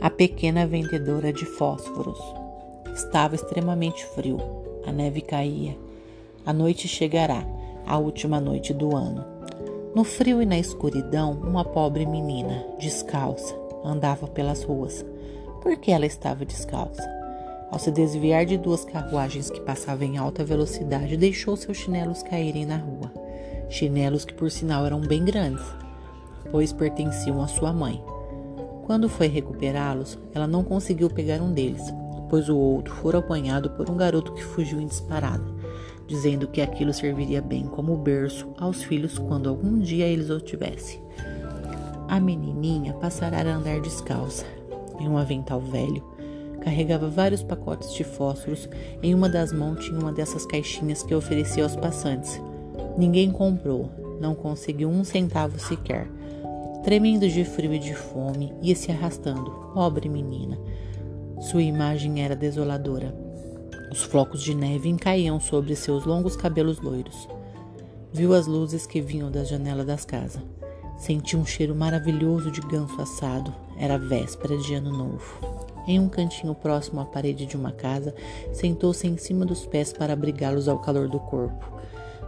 a pequena vendedora de fósforos. Estava extremamente frio. A neve caía. A noite chegará, a última noite do ano. No frio e na escuridão, uma pobre menina, descalça, andava pelas ruas. Por que ela estava descalça? Ao se desviar de duas carruagens que passavam em alta velocidade, deixou seus chinelos caírem na rua. Chinelos que, por sinal, eram bem grandes, pois pertenciam à sua mãe. Quando foi recuperá-los, ela não conseguiu pegar um deles, pois o outro fora apanhado por um garoto que fugiu em disparada, dizendo que aquilo serviria bem como berço aos filhos quando algum dia eles o tivessem. A menininha passará a andar descalça, em um avental velho. Carregava vários pacotes de fósforos. Em uma das mãos tinha uma dessas caixinhas que oferecia aos passantes. Ninguém comprou, não conseguiu um centavo sequer. Tremendo de frio e de fome, ia se arrastando, pobre menina. Sua imagem era desoladora. Os flocos de neve encaíam sobre seus longos cabelos loiros. Viu as luzes que vinham da janela das casas. Sentiu um cheiro maravilhoso de ganso assado. Era véspera de ano novo. Em um cantinho próximo à parede de uma casa, sentou-se em cima dos pés para abrigá-los ao calor do corpo.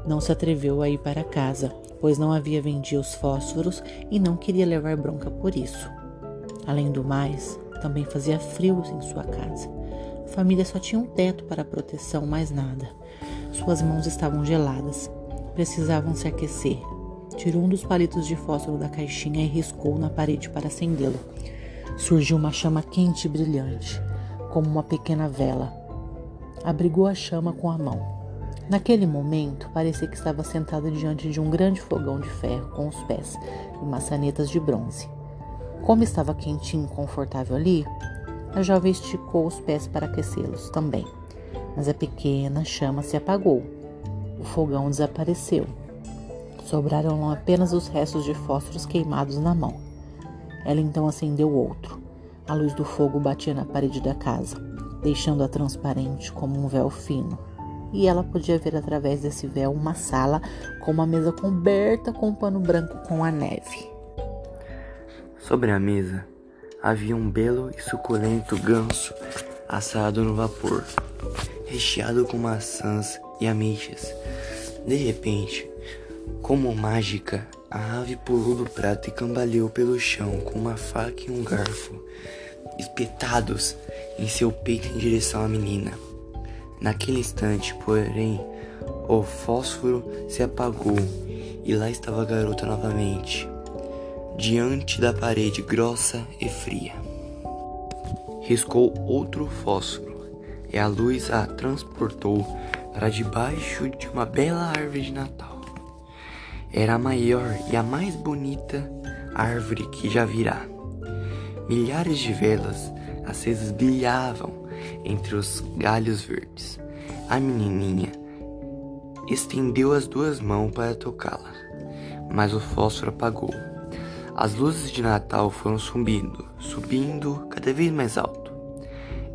Não se atreveu a ir para casa, pois não havia vendido os fósforos e não queria levar bronca por isso. Além do mais, também fazia frio em sua casa. A família só tinha um teto para proteção, mais nada. Suas mãos estavam geladas. Precisavam se aquecer. Tirou um dos palitos de fósforo da caixinha e riscou na parede para acendê-lo. Surgiu uma chama quente e brilhante, como uma pequena vela. Abrigou a chama com a mão. Naquele momento, parecia que estava sentada diante de um grande fogão de ferro com os pés e maçanetas de bronze. Como estava quentinho e confortável ali, a jovem esticou os pés para aquecê-los também. Mas a pequena chama se apagou. O fogão desapareceu. Sobraram apenas os restos de fósforos queimados na mão. Ela então acendeu outro. A luz do fogo batia na parede da casa, deixando-a transparente como um véu fino. E ela podia ver através desse véu uma sala com uma mesa coberta com um pano branco com a neve. Sobre a mesa havia um belo e suculento ganso assado no vapor, recheado com maçãs e ameixas. De repente, como mágica, a ave pulou do prato e cambaleou pelo chão com uma faca e um garfo espetados em seu peito em direção à menina. Naquele instante, porém, o fósforo se apagou e lá estava a garota novamente diante da parede grossa e fria. Riscou outro fósforo e a luz a transportou para debaixo de uma bela árvore de Natal. Era a maior e a mais bonita árvore que já virá. Milhares de velas acesas brilhavam entre os galhos verdes. A menininha estendeu as duas mãos para tocá-la, mas o fósforo apagou. As luzes de Natal foram subindo, subindo cada vez mais alto.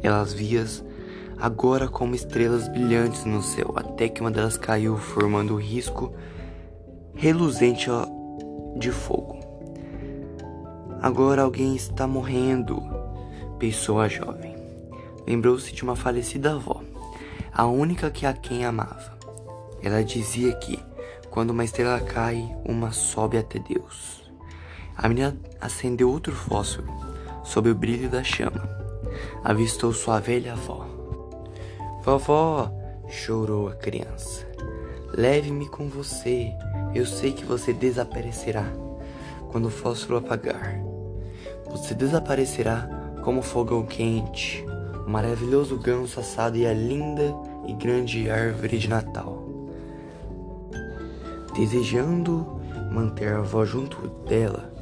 Elas vias agora como estrelas brilhantes no céu, até que uma delas caiu, formando um risco reluzente de fogo. Agora alguém está morrendo, pensou a jovem. Lembrou-se de uma falecida avó, a única que a quem amava. Ela dizia que, quando uma estrela cai, uma sobe até Deus. A menina acendeu outro fósforo sob o brilho da chama. Avistou sua velha avó. Vovó, chorou a criança. Leve-me com você. Eu sei que você desaparecerá quando o fósforo apagar. Você desaparecerá como fogão quente, o maravilhoso ganso assado e a linda e grande árvore de Natal. Desejando manter a avó junto dela,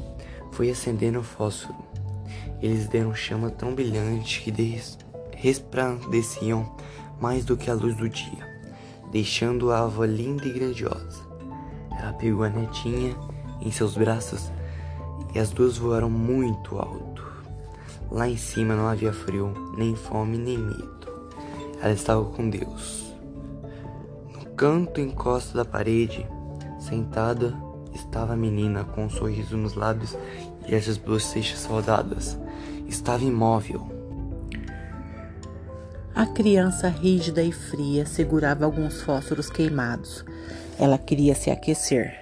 foi acendendo o fósforo. Eles deram chama tão brilhante que resplandeciam mais do que a luz do dia, deixando a ava linda e grandiosa. Ela pegou a netinha em seus braços e as duas voaram muito alto. Lá em cima não havia frio, nem fome, nem medo. Ela estava com Deus. No canto encosto da parede, sentada, estava a menina com um sorriso nos lábios e as bochechas saudadas, estava imóvel. A criança rígida e fria segurava alguns fósforos queimados. Ela queria se aquecer.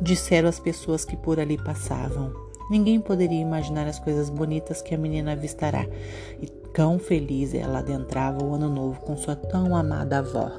Disseram as pessoas que por ali passavam. Ninguém poderia imaginar as coisas bonitas que a menina avistará. E tão feliz ela adentrava o ano novo com sua tão amada avó.